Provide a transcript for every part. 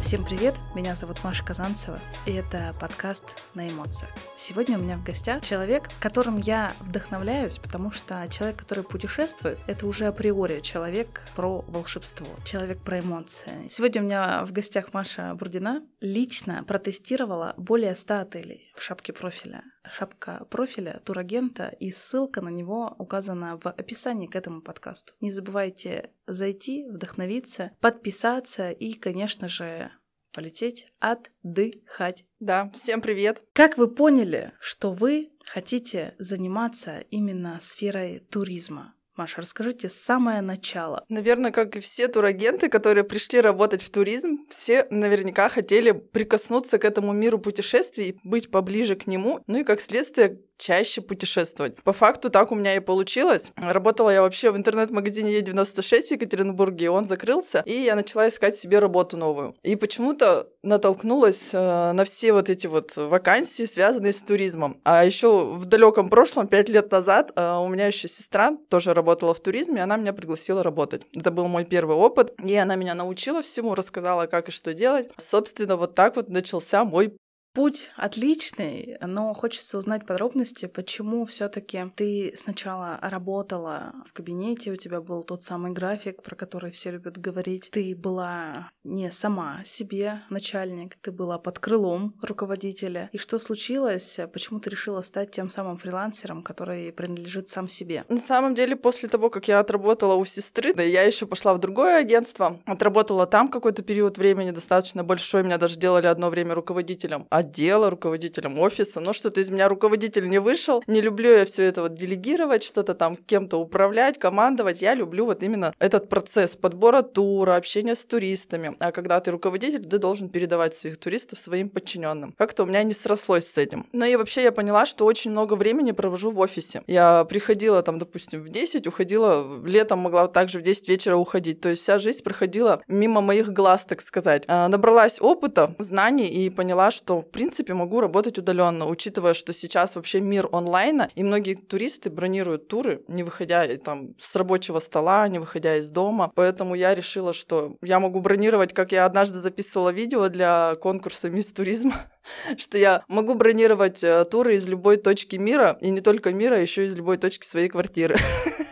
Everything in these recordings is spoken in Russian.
Всем привет, меня зовут Маша Казанцева, и это подкаст «На эмоциях». Сегодня у меня в гостях человек, которым я вдохновляюсь, потому что человек, который путешествует, это уже априори человек про волшебство, человек про эмоции. Сегодня у меня в гостях Маша Бурдина лично протестировала более 100 отелей в шапке профиля. Шапка профиля турагента и ссылка на него указана в описании к этому подкасту. Не забывайте зайти, вдохновиться, подписаться и, конечно же, полететь отдыхать. Да, всем привет. Как вы поняли, что вы хотите заниматься именно сферой туризма? Маша, расскажите самое начало. Наверное, как и все турагенты, которые пришли работать в туризм, все наверняка хотели прикоснуться к этому миру путешествий, быть поближе к нему, ну и как следствие чаще путешествовать. По факту так у меня и получилось. Работала я вообще в интернет-магазине Е96 в Екатеринбурге, он закрылся, и я начала искать себе работу новую. И почему-то натолкнулась э, на все вот эти вот вакансии, связанные с туризмом. А еще в далеком прошлом, пять лет назад, э, у меня еще сестра тоже работала в туризме, она меня пригласила работать. Это был мой первый опыт, и она меня научила всему, рассказала, как и что делать. Собственно, вот так вот начался мой Путь отличный, но хочется узнать подробности, почему все-таки ты сначала работала в кабинете, у тебя был тот самый график, про который все любят говорить. Ты была не сама себе начальник, ты была под крылом руководителя. И что случилось? Почему ты решила стать тем самым фрилансером, который принадлежит сам себе? На самом деле, после того, как я отработала у сестры, да, я еще пошла в другое агентство, отработала там какой-то период времени достаточно большой, меня даже делали одно время руководителем отдела, руководителем офиса, но что-то из меня руководитель не вышел. Не люблю я все это вот делегировать, что-то там кем-то управлять, командовать. Я люблю вот именно этот процесс подбора тура, общения с туристами. А когда ты руководитель, ты должен передавать своих туристов своим подчиненным. Как-то у меня не срослось с этим. Ну и вообще я поняла, что очень много времени провожу в офисе. Я приходила там, допустим, в 10, уходила, летом могла также в 10 вечера уходить. То есть вся жизнь проходила мимо моих глаз, так сказать. А, набралась опыта, знаний и поняла, что в принципе могу работать удаленно, учитывая, что сейчас вообще мир онлайна, и многие туристы бронируют туры, не выходя там с рабочего стола, не выходя из дома. Поэтому я решила, что я могу бронировать, как я однажды записывала видео для конкурса Мисс Туризма, что я могу бронировать э, туры из любой точки мира, и не только мира, а еще из любой точки своей квартиры.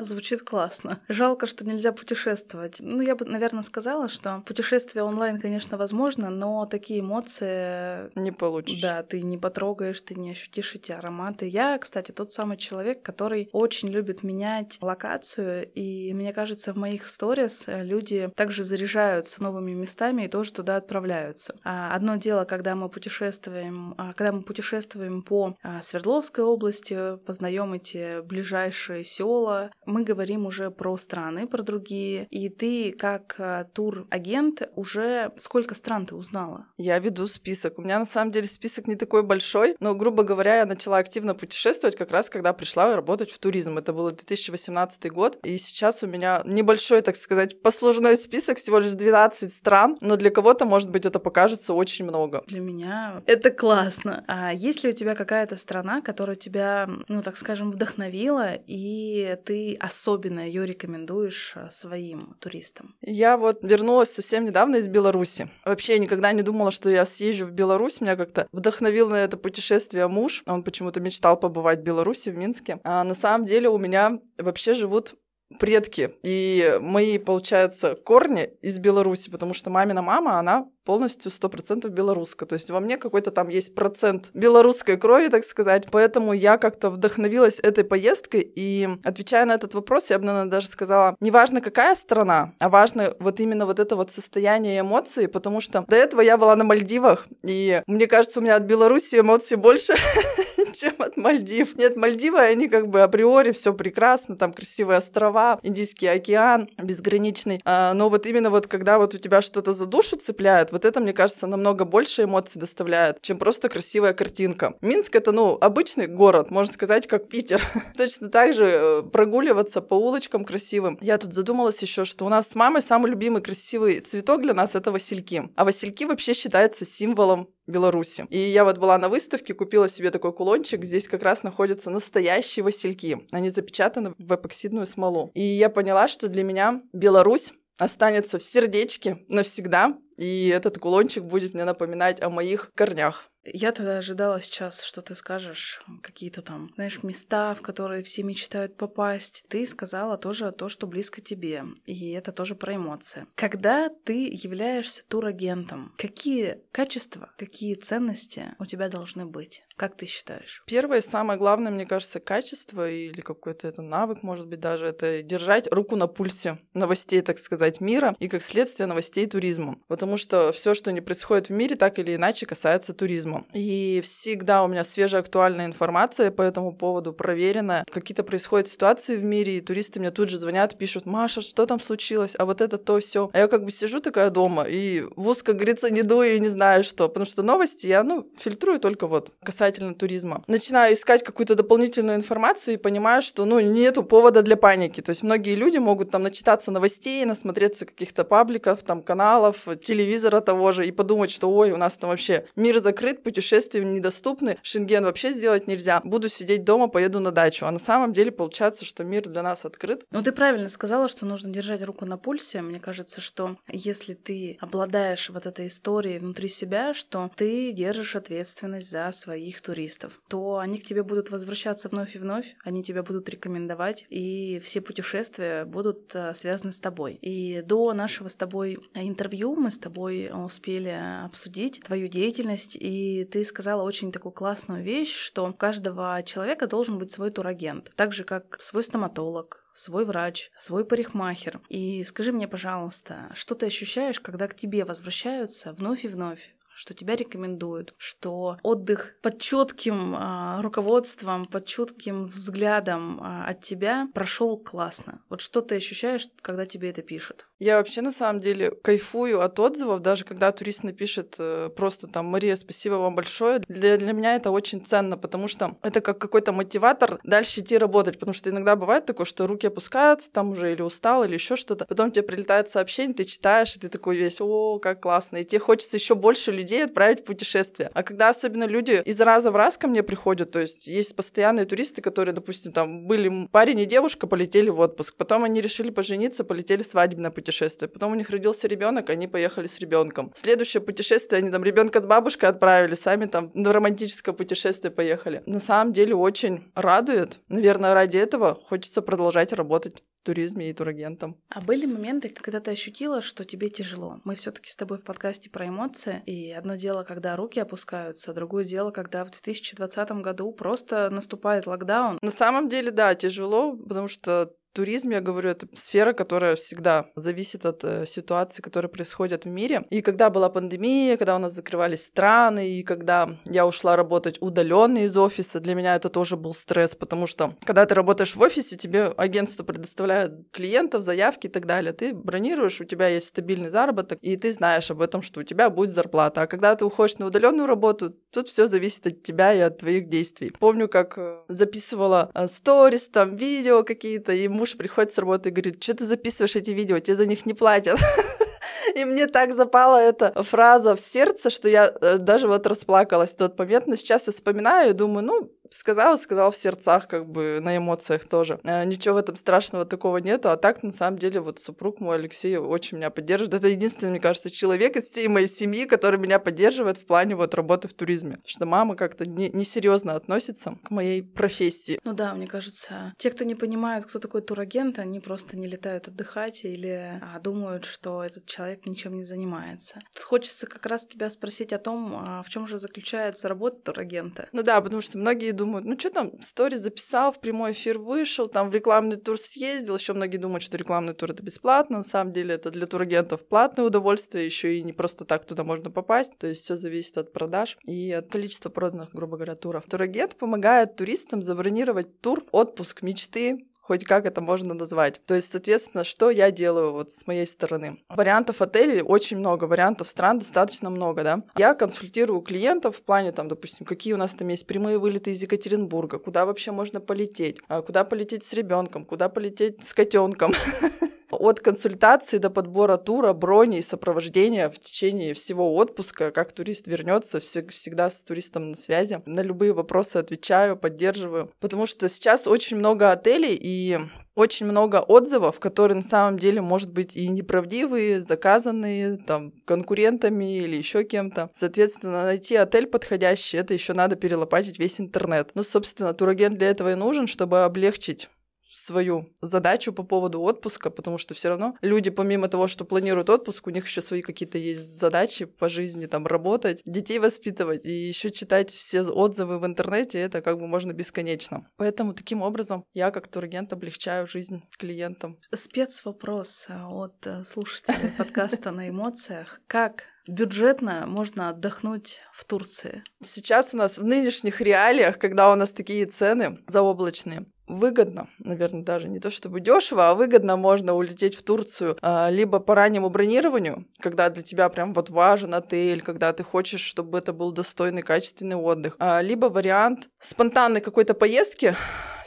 Звучит классно. Жалко, что нельзя путешествовать. Ну, я бы, наверное, сказала, что путешествие онлайн, конечно, возможно, но такие эмоции... Не получишь. Да, ты не потрогаешь, ты не ощутишь эти ароматы. Я, кстати, тот самый человек, который очень любит менять локацию, и мне кажется, в моих сторис люди также заряжаются новыми местами и тоже туда отправляются. А одно дело, когда мы путешествуем, а, когда мы путешествуем по а, Свердловской области, познаем эти ближайшие села, мы говорим уже про страны, про другие. И ты как э, тур-агент уже сколько стран ты узнала? Я веду список. У меня на самом деле список не такой большой, но, грубо говоря, я начала активно путешествовать как раз, когда пришла работать в туризм. Это был 2018 год. И сейчас у меня небольшой, так сказать, послужной список, всего лишь 12 стран, но для кого-то, может быть, это покажется очень много. Для меня это классно. А есть ли у тебя какая-то страна, которая тебя, ну, так скажем, вдохновила, и ты особенно ее рекомендуешь э, своим туристам? Я вот вернулась совсем недавно из Беларуси. Вообще я никогда не думала, что я съезжу в Беларусь. Меня как-то вдохновил на это путешествие муж. Он почему-то мечтал побывать в Беларуси, в Минске. А на самом деле у меня вообще живут предки. И мои, получается, корни из Беларуси, потому что мамина мама, она полностью 100% белоруска. То есть во мне какой-то там есть процент белорусской крови, так сказать. Поэтому я как-то вдохновилась этой поездкой. И отвечая на этот вопрос, я бы, наверное, даже сказала, не важно, какая страна, а важно вот именно вот это вот состояние эмоций, потому что до этого я была на Мальдивах, и мне кажется, у меня от Беларуси эмоций больше, чем от Мальдив. Нет, Мальдивы, они как бы априори все прекрасно, там красивые острова, Индийский океан безграничный. А, но вот именно вот когда вот у тебя что-то за душу цепляет, вот это, мне кажется, намного больше эмоций доставляет, чем просто красивая картинка. Минск — это, ну, обычный город, можно сказать, как Питер. Точно так же э, прогуливаться по улочкам красивым. Я тут задумалась еще, что у нас с мамой самый любимый красивый цветок для нас — это васильки. А васильки вообще считается символом Беларуси. И я вот была на выставке, купила себе такой кулончик. Здесь как раз находятся настоящие васильки. Они запечатаны в эпоксидную смолу. И я поняла, что для меня Беларусь останется в сердечке навсегда, и этот кулончик будет мне напоминать о моих корнях. Я тогда ожидала сейчас, что ты скажешь какие-то там, знаешь, места, в которые все мечтают попасть. Ты сказала тоже то, что близко тебе, и это тоже про эмоции. Когда ты являешься турагентом, какие качества, какие ценности у тебя должны быть? Как ты считаешь? Первое, самое главное, мне кажется, качество или какой-то это навык, может быть, даже это держать руку на пульсе новостей, так сказать, мира и, как следствие, новостей туризма. Потому что все, что не происходит в мире, так или иначе касается туризма. И всегда у меня свежая актуальная информация по этому поводу, проверенная. Какие-то происходят ситуации в мире, и туристы мне тут же звонят, пишут, Маша, что там случилось, а вот это то все. А я как бы сижу такая дома и в как говорится, не дую и не знаю что, потому что новости я, ну, фильтрую только вот касательно туризма. Начинаю искать какую-то дополнительную информацию и понимаю, что ну, нету повода для паники. То есть многие люди могут там начитаться новостей, насмотреться каких-то пабликов, там каналов, телевизора того же и подумать, что ой, у нас там вообще мир закрыт, путешествия недоступны, шенген вообще сделать нельзя. Буду сидеть дома, поеду на дачу. А на самом деле получается, что мир для нас открыт. Ну, ты правильно сказала, что нужно держать руку на пульсе. Мне кажется, что если ты обладаешь вот этой историей внутри себя, что ты держишь ответственность за своих туристов, то они к тебе будут возвращаться вновь и вновь, они тебя будут рекомендовать, и все путешествия будут э, связаны с тобой. И до нашего с тобой интервью мы с тобой успели обсудить твою деятельность, и ты сказала очень такую классную вещь, что у каждого человека должен быть свой турагент, так же как свой стоматолог, свой врач, свой парикмахер. И скажи мне, пожалуйста, что ты ощущаешь, когда к тебе возвращаются вновь и вновь что тебя рекомендуют, что отдых под четким э, руководством, под четким взглядом э, от тебя прошел классно. Вот что ты ощущаешь, когда тебе это пишут? Я вообще на самом деле кайфую от отзывов, даже когда турист напишет э, просто там «Мария, спасибо вам большое». Для, для меня это очень ценно, потому что это как какой-то мотиватор дальше идти работать, потому что иногда бывает такое, что руки опускаются, там уже или устал, или еще что-то. Потом тебе прилетает сообщение, ты читаешь, и ты такой весь «О, как классно!» И тебе хочется еще больше людей людей отправить в путешествие. А когда особенно люди из раза в раз ко мне приходят, то есть есть постоянные туристы, которые, допустим, там были парень и девушка, полетели в отпуск, потом они решили пожениться, полетели в свадебное путешествие, потом у них родился ребенок, они поехали с ребенком. Следующее путешествие, они там ребенка с бабушкой отправили, сами там на романтическое путешествие поехали. На самом деле очень радует. Наверное, ради этого хочется продолжать работать туризме и турагентом. А были моменты, когда ты ощутила, что тебе тяжело? Мы все таки с тобой в подкасте про эмоции, и одно дело, когда руки опускаются, другое дело, когда в 2020 году просто наступает локдаун. На самом деле, да, тяжело, потому что туризм, я говорю, это сфера, которая всегда зависит от э, ситуации, которые происходят в мире. И когда была пандемия, когда у нас закрывались страны, и когда я ушла работать удаленно из офиса, для меня это тоже был стресс, потому что когда ты работаешь в офисе, тебе агентство предоставляет клиентов, заявки и так далее. Ты бронируешь, у тебя есть стабильный заработок, и ты знаешь об этом, что у тебя будет зарплата. А когда ты уходишь на удаленную работу, тут все зависит от тебя и от твоих действий. Помню, как э, записывала э, сторис, там видео какие-то, и муж муж приходит с работы и говорит, что ты записываешь эти видео, тебе за них не платят. И мне так запала эта фраза в сердце, что я э, даже вот расплакалась в тот момент. Но сейчас я вспоминаю и думаю, ну, сказала, сказала в сердцах, как бы на эмоциях тоже. Э, ничего в этом страшного такого нету. А так, на самом деле, вот супруг мой Алексей очень меня поддерживает. Это единственный, мне кажется, человек из всей моей семьи, который меня поддерживает в плане вот работы в туризме. Потому что мама как-то несерьезно не относится к моей профессии. Ну да, мне кажется, те, кто не понимают, кто такой турагент, они просто не летают отдыхать или а, думают, что этот человек ничем не занимается. Тут хочется как раз тебя спросить о том, а в чем же заключается работа турагента. Ну да, потому что многие думают, ну что там, стори записал, в прямой эфир вышел, там в рекламный тур съездил. Еще многие думают, что рекламный тур это бесплатно. На самом деле это для турагентов платное удовольствие, еще и не просто так туда можно попасть. То есть все зависит от продаж и от количества проданных, грубо говоря, туров. Турагент помогает туристам забронировать тур, отпуск мечты, хоть как это можно назвать. То есть, соответственно, что я делаю вот с моей стороны? Вариантов отелей очень много, вариантов стран достаточно много, да. Я консультирую клиентов в плане, там, допустим, какие у нас там есть прямые вылеты из Екатеринбурга, куда вообще можно полететь, а куда полететь с ребенком, куда полететь с котенком. От консультации до подбора тура, брони и сопровождения в течение всего отпуска, как турист вернется, всегда с туристом на связи. На любые вопросы отвечаю, поддерживаю. Потому что сейчас очень много отелей, и очень много отзывов, которые на самом деле, может быть, и неправдивые, заказанные там конкурентами или еще кем-то. Соответственно, найти отель подходящий, это еще надо перелопатить весь интернет. Ну, собственно, турагент для этого и нужен, чтобы облегчить свою задачу по поводу отпуска, потому что все равно люди, помимо того, что планируют отпуск, у них еще свои какие-то есть задачи по жизни, там работать, детей воспитывать и еще читать все отзывы в интернете, это как бы можно бесконечно. Поэтому таким образом я как турагент облегчаю жизнь клиентам. Спецвопрос от э, слушателей подкаста на эмоциях. Как бюджетно можно отдохнуть в Турции? Сейчас у нас в нынешних реалиях, когда у нас такие цены заоблачные, выгодно, наверное, даже не то чтобы дешево, а выгодно можно улететь в Турцию а, либо по раннему бронированию, когда для тебя прям вот важен отель, когда ты хочешь, чтобы это был достойный, качественный отдых, а, либо вариант спонтанной какой-то поездки,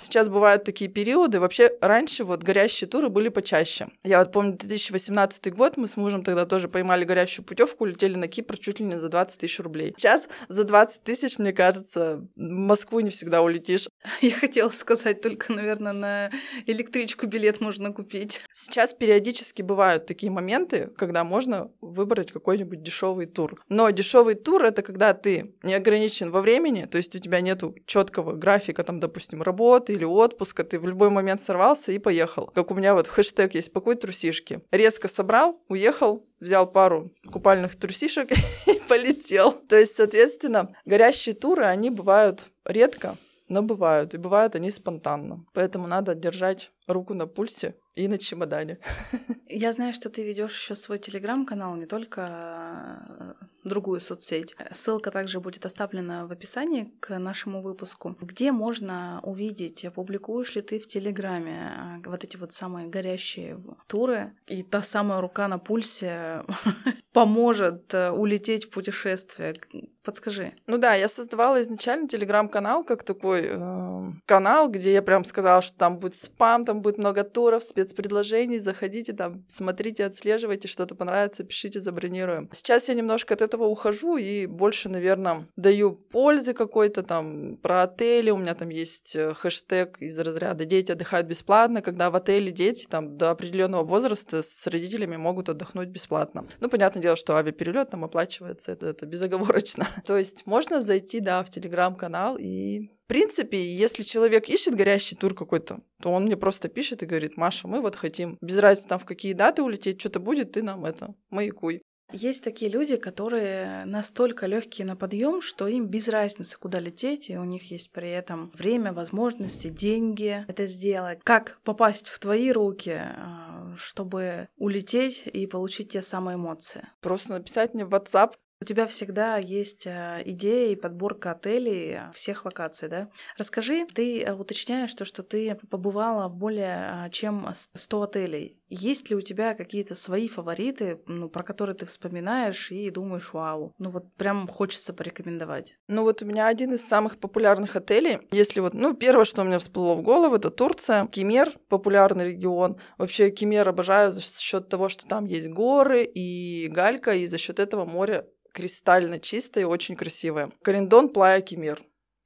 Сейчас бывают такие периоды. Вообще, раньше вот горящие туры были почаще. Я вот помню 2018 год, мы с мужем тогда тоже поймали горящую путевку, улетели на Кипр чуть ли не за 20 тысяч рублей. Сейчас за 20 тысяч, мне кажется, в Москву не всегда улетишь. Я хотела сказать, только, наверное, на электричку билет можно купить. Сейчас периодически бывают такие моменты, когда можно выбрать какой-нибудь дешевый тур. Но дешевый тур это когда ты не ограничен во времени, то есть у тебя нету четкого графика, там, допустим, работы или отпуска, ты в любой момент сорвался и поехал. Как у меня вот хэштег есть «Покой трусишки». Резко собрал, уехал, взял пару купальных трусишек и полетел. То есть, соответственно, горящие туры, они бывают редко, но бывают. И бывают они спонтанно. Поэтому надо держать руку на пульсе и на чемодане. Я знаю, что ты ведешь еще свой телеграм-канал, не только э, другую соцсеть. Ссылка также будет оставлена в описании к нашему выпуску. Где можно увидеть, публикуешь ли ты в Телеграме э, вот эти вот самые горящие туры, и та самая рука на пульсе поможет э, улететь в путешествие? Подскажи. Ну да, я создавала изначально телеграм-канал как такой э, канал, где я прям сказала, что там будет спам, там будет много туров, спецпредложений, заходите там, смотрите, отслеживайте, что-то понравится, пишите, забронируем. Сейчас я немножко от этого ухожу и больше, наверное, даю пользы какой-то там про отели, у меня там есть э, хэштег из разряда «Дети отдыхают бесплатно», когда в отеле дети там до определенного возраста с родителями могут отдохнуть бесплатно. Ну, понятное дело, что авиаперелет там оплачивается, это, это безоговорочно. То есть можно зайти, да, в телеграм-канал и принципе, если человек ищет горящий тур какой-то, то он мне просто пишет и говорит, Маша, мы вот хотим, без разницы там в какие даты улететь, что-то будет, ты нам это, маякуй. Есть такие люди, которые настолько легкие на подъем, что им без разницы, куда лететь, и у них есть при этом время, возможности, деньги это сделать. Как попасть в твои руки, а, чтобы улететь и получить те самые эмоции? Просто написать мне в WhatsApp, у тебя всегда есть э, идеи и подборка отелей всех локаций, да? Расскажи, ты э, уточняешь то, что ты побывала в более э, чем 100 отелей. Есть ли у тебя какие-то свои фавориты, ну, про которые ты вспоминаешь и думаешь, вау, ну вот прям хочется порекомендовать? Ну вот у меня один из самых популярных отелей, если вот, ну первое, что мне всплыло в голову, это Турция, Кемер, популярный регион. Вообще Кемер обожаю за счет того, что там есть горы и галька, и за счет этого море кристально чистое и очень красивое. Корендон Плая Кемир.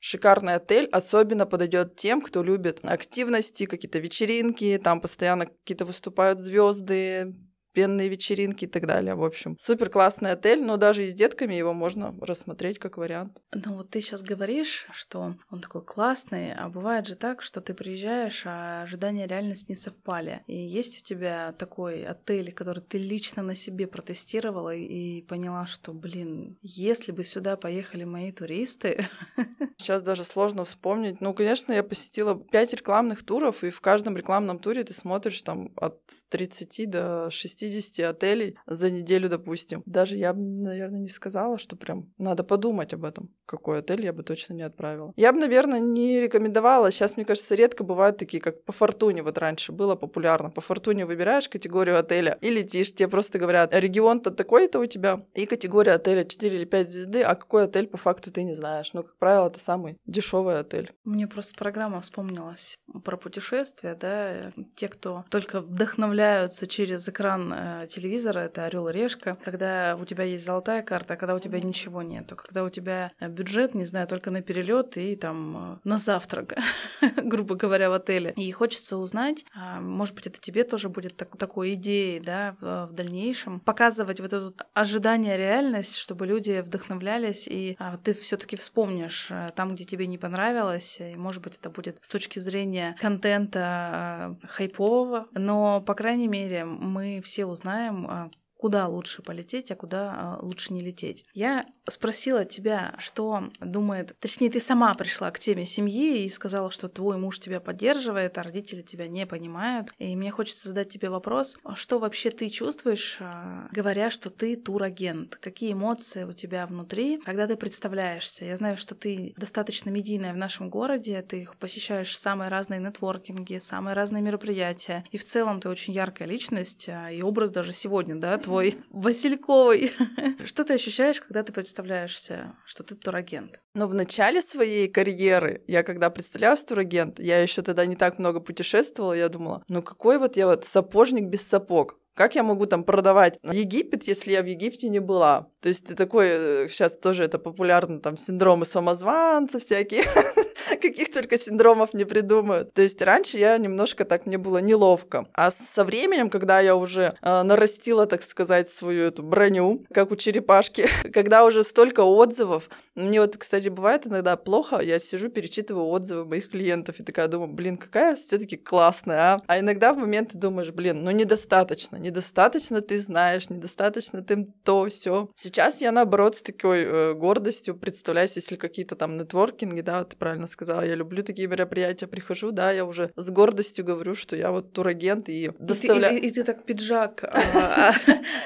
Шикарный отель, особенно подойдет тем, кто любит активности, какие-то вечеринки, там постоянно какие-то выступают звезды, пенные вечеринки и так далее. В общем, супер классный отель, но даже и с детками его можно рассмотреть как вариант. Ну вот ты сейчас говоришь, что он такой классный, а бывает же так, что ты приезжаешь, а ожидания реальность не совпали. И есть у тебя такой отель, который ты лично на себе протестировала и поняла, что, блин, если бы сюда поехали мои туристы... Сейчас даже сложно вспомнить. Ну, конечно, я посетила пять рекламных туров, и в каждом рекламном туре ты смотришь там от 30 до 60 60 отелей за неделю, допустим. Даже я бы, наверное, не сказала, что прям надо подумать об этом. Какой отель я бы точно не отправила. Я бы, наверное, не рекомендовала. Сейчас, мне кажется, редко бывают такие, как по фортуне. Вот раньше было популярно. По фортуне выбираешь категорию отеля и летишь. Тебе просто говорят, регион-то такой-то у тебя. И категория отеля 4 или 5 звезды, а какой отель по факту ты не знаешь. Но, как правило, это самый дешевый отель. Мне просто программа вспомнилась про путешествия, да. Те, кто только вдохновляются через экран экран телевизора, это орел и решка, когда у тебя есть золотая карта, а когда у тебя ничего нету, когда у тебя бюджет, не знаю, только на перелет и там на завтрак, грубо говоря, в отеле. И хочется узнать, а, может быть, это тебе тоже будет так, такой идеей, да, в, в дальнейшем, показывать вот это ожидание реальность, чтобы люди вдохновлялись, и а, ты все-таки вспомнишь а, там, где тебе не понравилось, и, может быть, это будет с точки зрения контента хайпового, но, по крайней мере, мы все узнаем, а, куда лучше полететь, а куда а, лучше не лететь. Я спросила тебя, что думает, точнее, ты сама пришла к теме семьи и сказала, что твой муж тебя поддерживает, а родители тебя не понимают. И мне хочется задать тебе вопрос, что вообще ты чувствуешь, а, говоря, что ты турагент? Какие эмоции у тебя внутри, когда ты представляешься? Я знаю, что ты достаточно медийная в нашем городе, ты посещаешь самые разные нетворкинги, самые разные мероприятия, и в целом ты очень яркая личность, а, и образ даже сегодня, да, твой твой Васильковый. Что ты ощущаешь, когда ты представляешься, что ты турагент? Но в начале своей карьеры, я когда представлялась турагент, я еще тогда не так много путешествовала, я думала, ну какой вот я вот сапожник без сапог. Как я могу там продавать Египет, если я в Египте не была? То есть ты такой, сейчас э, тоже это популярно, там синдромы самозванца всякие, каких только синдромов не придумают. То есть раньше я немножко так, мне было неловко. А со временем, когда я уже э, нарастила, так сказать, свою эту броню, как у черепашки, когда уже столько отзывов, мне вот, кстати, бывает иногда плохо, я сижу, перечитываю отзывы моих клиентов и такая думаю, блин, какая все таки классная, а? А иногда в моменты думаешь, блин, ну недостаточно, недостаточно ты знаешь, недостаточно ты то, все. Сейчас я, наоборот, с такой э, гордостью представляюсь, если какие-то там нетворкинги, да, ты правильно сказала, я люблю такие мероприятия, прихожу, да, я уже с гордостью говорю, что я вот турагент и доставляю... И ты, и, и, ты так пиджак а,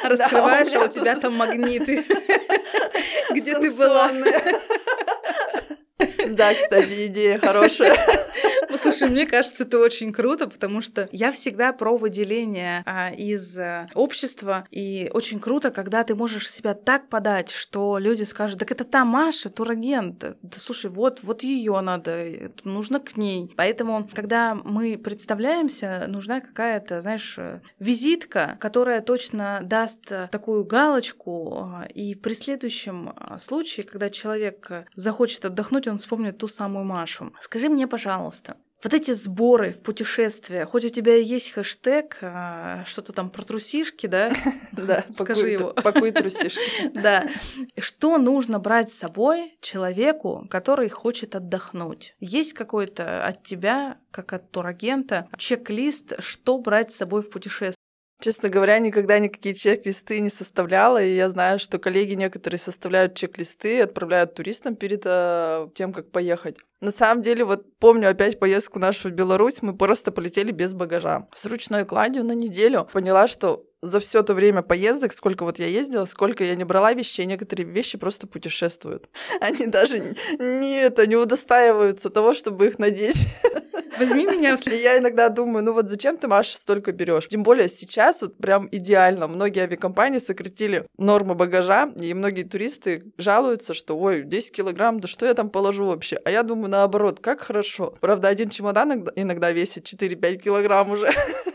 а, раскрываешь, а у тебя там магниты. Где ты была? Да, кстати, идея хорошая. Слушай, мне кажется, это очень круто, потому что я всегда про выделение а, из а, общества, и очень круто, когда ты можешь себя так подать, что люди скажут, так это та Маша, турагент, да слушай, вот, вот ее надо, нужно к ней. Поэтому, когда мы представляемся, нужна какая-то, знаешь, визитка, которая точно даст такую галочку, а, и при следующем а, случае, когда человек захочет отдохнуть, он вспомнит ту самую Машу. Скажи мне, пожалуйста, вот эти сборы в путешествия, хоть у тебя есть хэштег, а, что-то там про трусишки, да? Да, скажи его. Пакуй трусишки. Да. Что нужно брать с собой человеку, который хочет отдохнуть? Есть какой-то от тебя, как от турагента, чек-лист, что брать с собой в путешествие? Честно говоря, никогда никакие чек-листы не составляла, и я знаю, что коллеги некоторые составляют чек-листы и отправляют туристам перед э, тем, как поехать. На самом деле, вот помню опять поездку нашу в Беларусь, мы просто полетели без багажа. С ручной кладью на неделю. Поняла, что за все то время поездок, сколько вот я ездила, сколько я не брала вещей, некоторые вещи просто путешествуют. Они даже не, это, не удостаиваются того, чтобы их надеть. Возьми меня. И я иногда думаю, ну вот зачем ты, Маша, столько берешь? Тем более сейчас вот прям идеально. Многие авиакомпании сократили нормы багажа, и многие туристы жалуются, что ой, 10 килограмм, да что я там положу вообще? А я думаю, наоборот, как хорошо. Правда, один чемодан иногда весит 4-5 килограмм уже.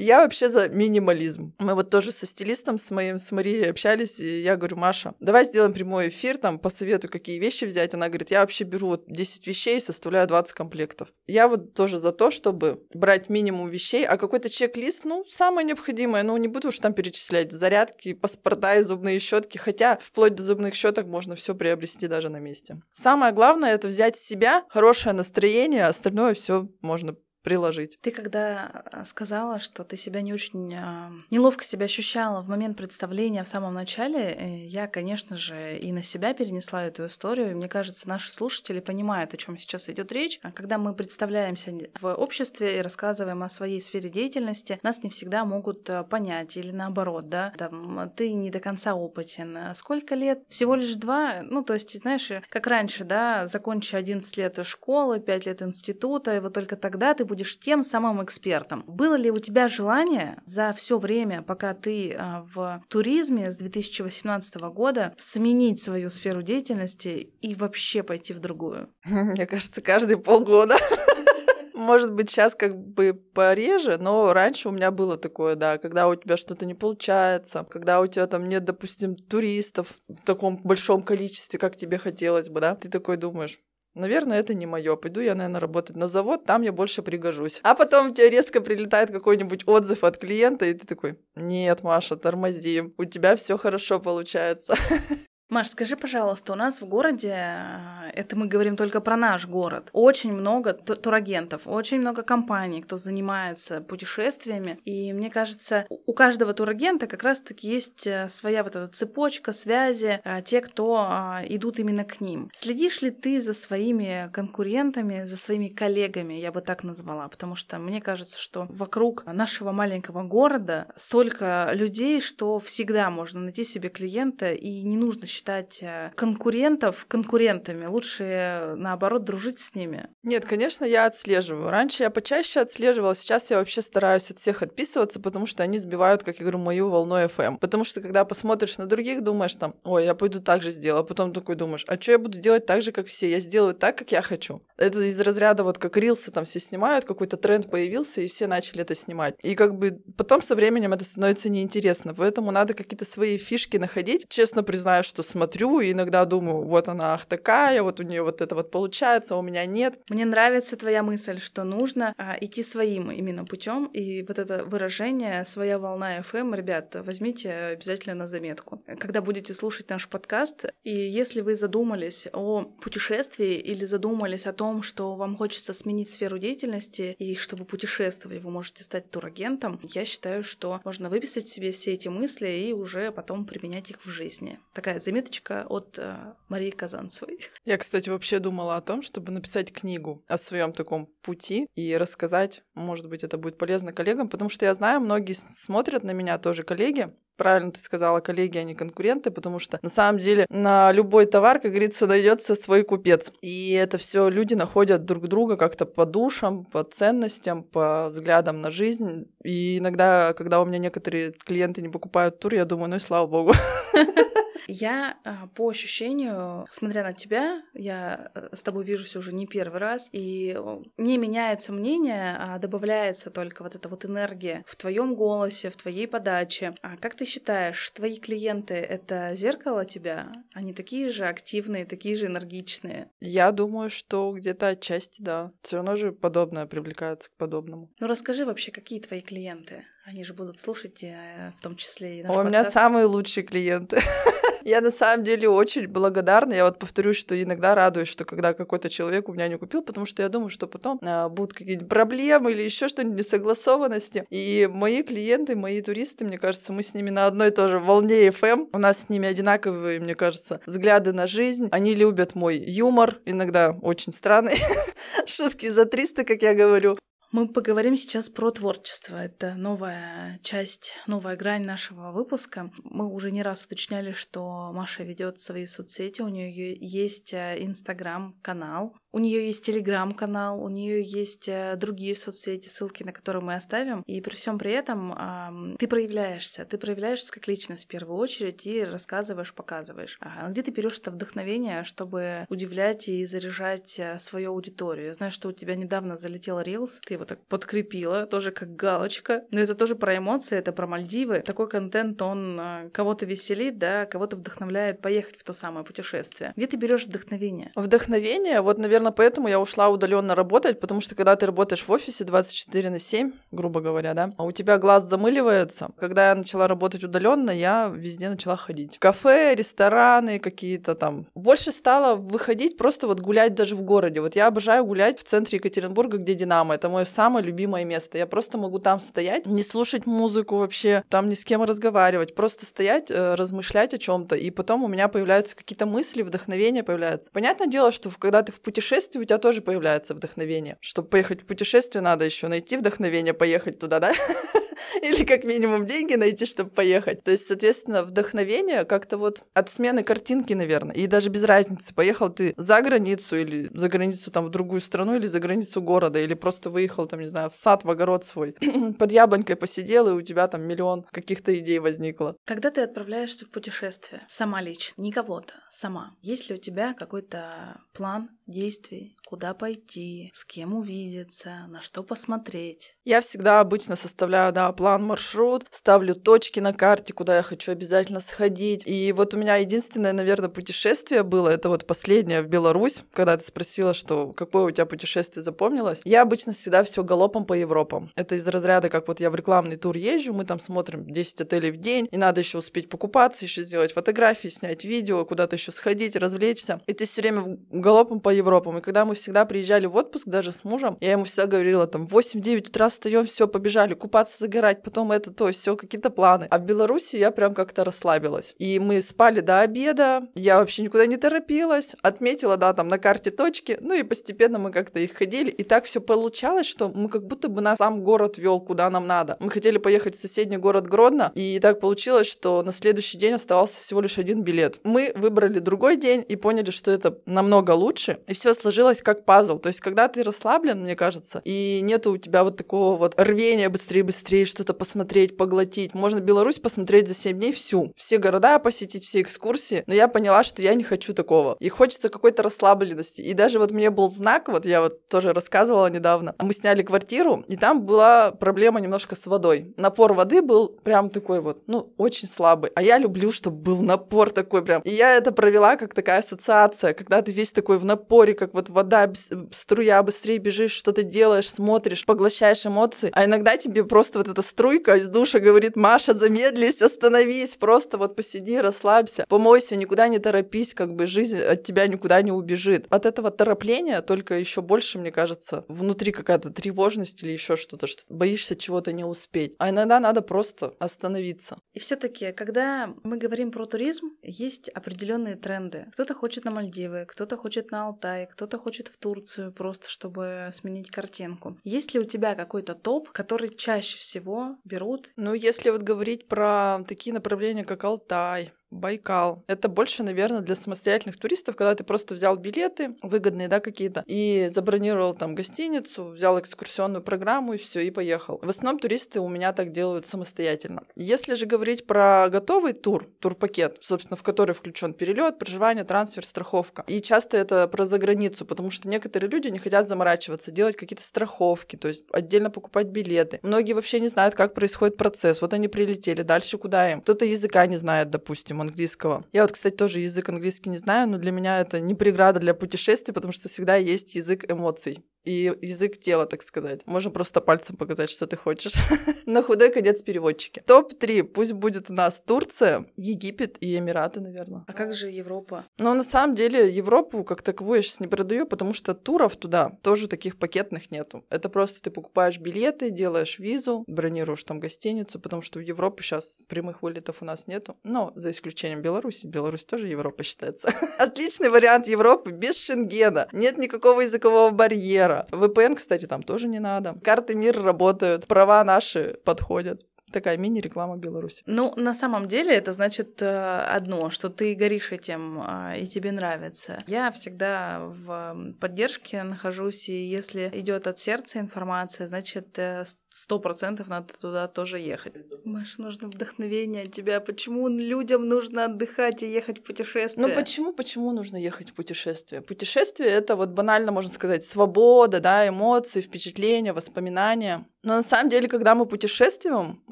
Я вообще за минимализм. Мы вот тоже со стилистом, с моим, с Марией общались, и я говорю, Маша, давай сделаем прямой эфир, там, посоветую, какие вещи взять. Она говорит, я вообще беру вот 10 вещей и составляю 20 комплектов. Я вот тоже за то, чтобы брать минимум вещей, а какой-то чек-лист, ну, самое необходимое, ну, не буду уж там перечислять, зарядки, паспорта и зубные щетки, хотя вплоть до зубных щеток можно все приобрести даже на месте. Самое главное это взять себя, хорошее настроение, остальное все можно приложить. Ты когда а, сказала, что ты себя не очень а, неловко себя ощущала в момент представления в самом начале, э, я, конечно же, и на себя перенесла эту историю. Мне кажется, наши слушатели понимают, о чем сейчас идет речь. А когда мы представляемся в обществе и рассказываем о своей сфере деятельности, нас не всегда могут понять или наоборот, да, там, ты не до конца опытен. Сколько лет? Всего лишь два? Ну, то есть, знаешь, как раньше, да, закончи 11 лет школы, 5 лет института, и вот только тогда ты будешь тем самым экспертом. Было ли у тебя желание за все время, пока ты а, в туризме с 2018 года, сменить свою сферу деятельности и вообще пойти в другую? Мне кажется, каждые полгода. Может быть, сейчас как бы пореже, но раньше у меня было такое, да, когда у тебя что-то не получается, когда у тебя там нет, допустим, туристов в таком большом количестве, как тебе хотелось бы, да, ты такой думаешь, Наверное, это не мое. Пойду я, наверное, работать на завод, там я больше пригожусь. А потом тебе резко прилетает какой-нибудь отзыв от клиента, и ты такой, нет, Маша, тормози, у тебя все хорошо получается. Маш, скажи, пожалуйста, у нас в городе, а, это мы говорим только про наш город, очень много турагентов, очень много компаний, кто занимается путешествиями, и мне кажется, у каждого турагента как раз-таки есть э, своя вот эта цепочка связи, а, те, кто а, идут именно к ним. Следишь ли ты за своими конкурентами, за своими коллегами, я бы так назвала, потому что мне кажется, что вокруг нашего маленького города столько людей, что всегда можно найти себе клиента, и не нужно считать считать э, конкурентов конкурентами, лучше наоборот дружить с ними. Нет, конечно, я отслеживаю. Раньше я почаще отслеживала, сейчас я вообще стараюсь от всех отписываться, потому что они сбивают, как я говорю, мою волну FM. Потому что когда посмотришь на других, думаешь там, ой, я пойду так же сделаю, а потом такой думаешь, а что я буду делать так же, как все? Я сделаю так, как я хочу. Это из разряда вот как рилсы там все снимают, какой-то тренд появился, и все начали это снимать. И как бы потом со временем это становится неинтересно, поэтому надо какие-то свои фишки находить. Честно признаю, что смотрю и иногда думаю, вот она ах такая, вот у нее вот это вот получается, а у меня нет. Мне нравится твоя мысль, что нужно а, идти своим именно путем, и вот это выражение «своя волна FM», ребят, возьмите обязательно на заметку. Когда будете слушать наш подкаст, и если вы задумались о путешествии или задумались о том, что вам хочется сменить сферу деятельности, и чтобы путешествовать, вы можете стать турагентом, я считаю, что можно выписать себе все эти мысли и уже потом применять их в жизни. Такая заметка заметочка от э, Марии Казанцевой. Я, кстати, вообще думала о том, чтобы написать книгу о своем таком пути и рассказать, может быть, это будет полезно коллегам, потому что я знаю, многие смотрят на меня тоже коллеги, правильно ты сказала, коллеги, а не конкуренты, потому что на самом деле на любой товар, как говорится, найдется свой купец. И это все люди находят друг друга как-то по душам, по ценностям, по взглядам на жизнь. И иногда, когда у меня некоторые клиенты не покупают тур, я думаю, ну и слава богу. Я а, по ощущению, смотря на тебя, я э, с тобой вижусь уже не первый раз, и не меняется мнение, а добавляется только вот эта вот энергия в твоем голосе, в твоей подаче. А как ты считаешь, твои клиенты — это зеркало тебя? Они такие же активные, такие же энергичные? Я думаю, что где-то отчасти, да. Все равно же подобное привлекается к подобному. Ну расскажи вообще, какие твои клиенты? Они же будут слушать, э, в том числе и наш У подкаст. меня самые лучшие клиенты. Я на самом деле очень благодарна. Я вот повторюсь, что иногда радуюсь, что когда какой-то человек у меня не купил, потому что я думаю, что потом а, будут какие-нибудь проблемы или еще что-нибудь, несогласованности. И мои клиенты, мои туристы, мне кажется, мы с ними на одной тоже волне FM. У нас с ними одинаковые, мне кажется, взгляды на жизнь. Они любят мой юмор, иногда очень странный. Шутки за 300, как я говорю. Мы поговорим сейчас про творчество. Это новая часть, новая грань нашего выпуска. Мы уже не раз уточняли, что Маша ведет свои соцсети, у нее есть э, инстаграм-канал, у нее есть телеграм-канал, у нее есть э, другие соцсети, ссылки на которые мы оставим. И при всем при этом ты проявляешься, ты проявляешься как личность в первую очередь и рассказываешь, показываешь. А где ты берешь это вдохновение, чтобы удивлять и заряжать э, свою аудиторию? Я знаю, что у тебя недавно залетел Reels, ты его так подкрепила, тоже как галочка. Но это тоже про эмоции, это про Мальдивы. Такой контент, он э, кого-то веселит, да, кого-то вдохновляет поехать в то самое путешествие. Где ты берешь вдохновение? Вдохновение, вот, наверное, наверное, поэтому я ушла удаленно работать, потому что когда ты работаешь в офисе 24 на 7, грубо говоря, да, у тебя глаз замыливается. Когда я начала работать удаленно, я везде начала ходить. Кафе, рестораны какие-то там. Больше стала выходить, просто вот гулять даже в городе. Вот я обожаю гулять в центре Екатеринбурга, где Динамо. Это мое самое любимое место. Я просто могу там стоять, не слушать музыку вообще, там ни с кем разговаривать, просто стоять, э, размышлять о чем-то, и потом у меня появляются какие-то мысли, вдохновение появляется. Понятное дело, что когда ты в путешествии путешествий у тебя тоже появляется вдохновение. Чтобы поехать в путешествие, надо еще найти вдохновение, поехать туда, да? Или как минимум деньги найти, чтобы поехать. То есть, соответственно, вдохновение как-то вот от смены картинки, наверное. И даже без разницы, поехал ты за границу или за границу там в другую страну, или за границу города, или просто выехал там, не знаю, в сад, в огород свой, под яблонькой посидел, и у тебя там миллион каких-то идей возникло. Когда ты отправляешься в путешествие, сама лично, не кого-то, сама, есть ли у тебя какой-то план, действий, куда пойти, с кем увидеться, на что посмотреть. Я всегда обычно составляю, да, план, маршрут, ставлю точки на карте, куда я хочу обязательно сходить. И вот у меня единственное, наверное, путешествие было, это вот последнее в Беларусь, когда ты спросила, что какое у тебя путешествие запомнилось. Я обычно всегда все галопом по Европам. Это из разряда, как вот я в рекламный тур езжу, мы там смотрим 10 отелей в день, и надо еще успеть покупаться, еще сделать фотографии, снять видео, куда-то еще сходить, развлечься. И ты все время галопом по Европам. И когда мы всегда приезжали в отпуск, даже с мужем, я ему всегда говорила, там, 8-9 утра встаем, все, побежали, купаться, загорать, потом это, то, все, какие-то планы. А в Беларуси я прям как-то расслабилась. И мы спали до обеда, я вообще никуда не торопилась, отметила, да, там на карте точки, ну и постепенно мы как-то их ходили, и так все получалось, что мы как будто бы нас сам город вел, куда нам надо. Мы хотели поехать в соседний город Гродно, и так получилось, что на следующий день оставался всего лишь один билет. Мы выбрали другой день и поняли, что это намного лучше, и все сложилось как пазл. То есть, когда ты расслаблен, мне кажется, и нету у тебя вот такого вот рвения быстрее-быстрее что-то посмотреть, поглотить. Можно Беларусь посмотреть за 7 дней всю. Все города посетить, все экскурсии. Но я поняла, что я не хочу такого. И хочется какой-то расслабленности. И даже вот мне был знак, вот я вот тоже рассказывала недавно. Мы сняли квартиру, и там была проблема немножко с водой. Напор воды был прям такой вот, ну, очень слабый. А я люблю, чтобы был напор такой прям. И я это провела как такая ассоциация, когда ты весь такой в напоре, как вот вода, струя, быстрее бежишь, что-то делаешь, смотришь, поглощаешь эмоции. А иногда тебе просто вот эта струйка из душа говорит, Маша, замедлись, остановись, просто вот посиди, расслабься, помойся, никуда не торопись, как бы жизнь от тебя никуда не убежит. От этого торопления только еще больше, мне кажется, внутри какая-то тревожность или еще что-то, что боишься чего-то не успеть. А иногда надо просто остановиться. И все-таки, когда мы говорим про туризм, есть определенные тренды. Кто-то хочет на Мальдивы, кто-то хочет на Алтай, кто-то хочет в Турцию, просто чтобы сменить картинку. Есть ли у тебя какой-то топ, который чаще всего берут? Ну, если вот говорить про такие направления, как Алтай, Байкал. Это больше, наверное, для самостоятельных туристов, когда ты просто взял билеты выгодные, да, какие-то, и забронировал там гостиницу, взял экскурсионную программу и все, и поехал. В основном туристы у меня так делают самостоятельно. Если же говорить про готовый тур, турпакет, собственно, в который включен перелет, проживание, трансфер, страховка. И часто это про заграницу, потому что некоторые люди не хотят заморачиваться, делать какие-то страховки, то есть отдельно покупать билеты. Многие вообще не знают, как происходит процесс. Вот они прилетели, дальше куда им? Кто-то языка не знает, допустим, английского. Я вот, кстати, тоже язык английский не знаю, но для меня это не преграда для путешествий, потому что всегда есть язык эмоций и язык тела, так сказать. Можно просто пальцем показать, что ты хочешь. На худой конец переводчики. Топ-3. Пусть будет у нас Турция, Египет и Эмираты, наверное. А как же Европа? Ну, на самом деле, Европу как таковую я сейчас не продаю, потому что туров туда тоже таких пакетных нету. Это просто ты покупаешь билеты, делаешь визу, бронируешь там гостиницу, потому что в Европу сейчас прямых вылетов у нас нету. Но за исключением Беларуси. Беларусь тоже Европа считается. Отличный вариант Европы без Шенгена. Нет никакого языкового барьера мира. VPN, кстати, там тоже не надо. Карты мира работают, права наши подходят. Такая мини-реклама Беларуси. Ну, на самом деле это значит э, одно, что ты горишь этим а, и тебе нравится. Я всегда в поддержке нахожусь, и если идет от сердца информация, значит э, сто процентов надо туда тоже ехать. Маш, нужно вдохновение от тебя. Почему людям нужно отдыхать и ехать в путешествие? Ну почему, почему нужно ехать в путешествие? Путешествие — это вот банально, можно сказать, свобода, да, эмоции, впечатления, воспоминания. Но на самом деле, когда мы путешествуем,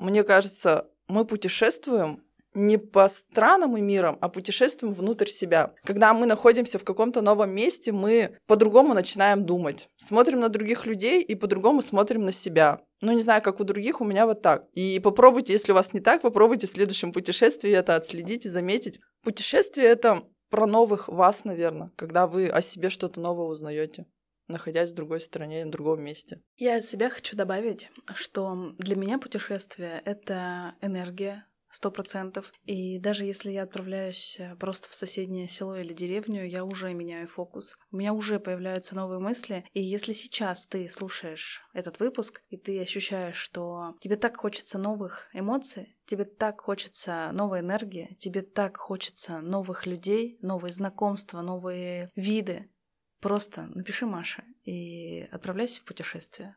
мне кажется, мы путешествуем не по странам и мирам, а путешествуем внутрь себя. Когда мы находимся в каком-то новом месте, мы по-другому начинаем думать. Смотрим на других людей и по-другому смотрим на себя. Ну, не знаю, как у других, у меня вот так. И попробуйте, если у вас не так, попробуйте в следующем путешествии это отследить и заметить. Путешествие — это про новых вас, наверное, когда вы о себе что-то новое узнаете находясь в другой стране, в другом месте. Я от себя хочу добавить, что для меня путешествие — это энергия, сто процентов. И даже если я отправляюсь э, просто в соседнее село или деревню, я уже меняю фокус. У меня уже появляются новые мысли. И если сейчас ты слушаешь этот выпуск, и ты ощущаешь, что тебе так хочется новых эмоций, тебе так хочется новой энергии, тебе так хочется новых людей, новые знакомства, новые виды, просто напиши Маше и отправляйся в путешествие.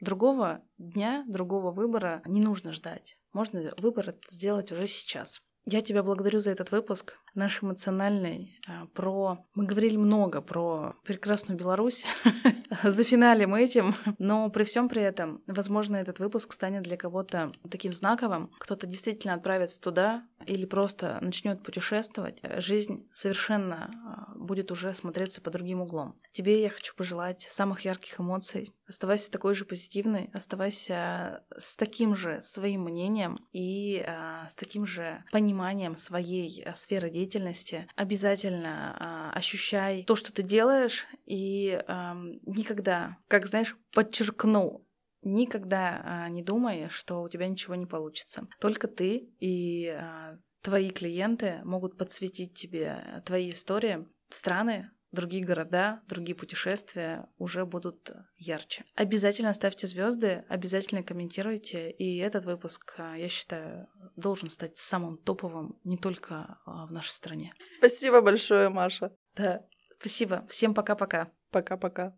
Другого дня, другого выбора не нужно ждать. Можно выбор сделать уже сейчас. Я тебя благодарю за этот выпуск, наш эмоциональный, а, про... Мы говорили много про прекрасную Беларусь, за финалем этим, но при всем при этом, возможно, этот выпуск станет для кого-то таким знаковым, кто-то действительно отправится туда или просто начнет путешествовать, жизнь совершенно а, будет уже смотреться по другим углом. Тебе я хочу пожелать самых ярких эмоций, оставайся такой же позитивной, оставайся с таким же своим мнением и а, с таким же пониманием своей а, сферы деятельности. Обязательно а, ощущай то, что ты делаешь, и а, никогда, как знаешь, подчеркну, никогда а, не думай, что у тебя ничего не получится. Только ты и а, твои клиенты могут подсветить тебе твои истории, страны, другие города, другие путешествия уже будут ярче. Обязательно ставьте звезды, обязательно комментируйте, и этот выпуск, а, я считаю, должен стать самым топовым не только в нашей стране. Спасибо большое, Маша. Да, спасибо. Всем пока-пока. Пока-пока.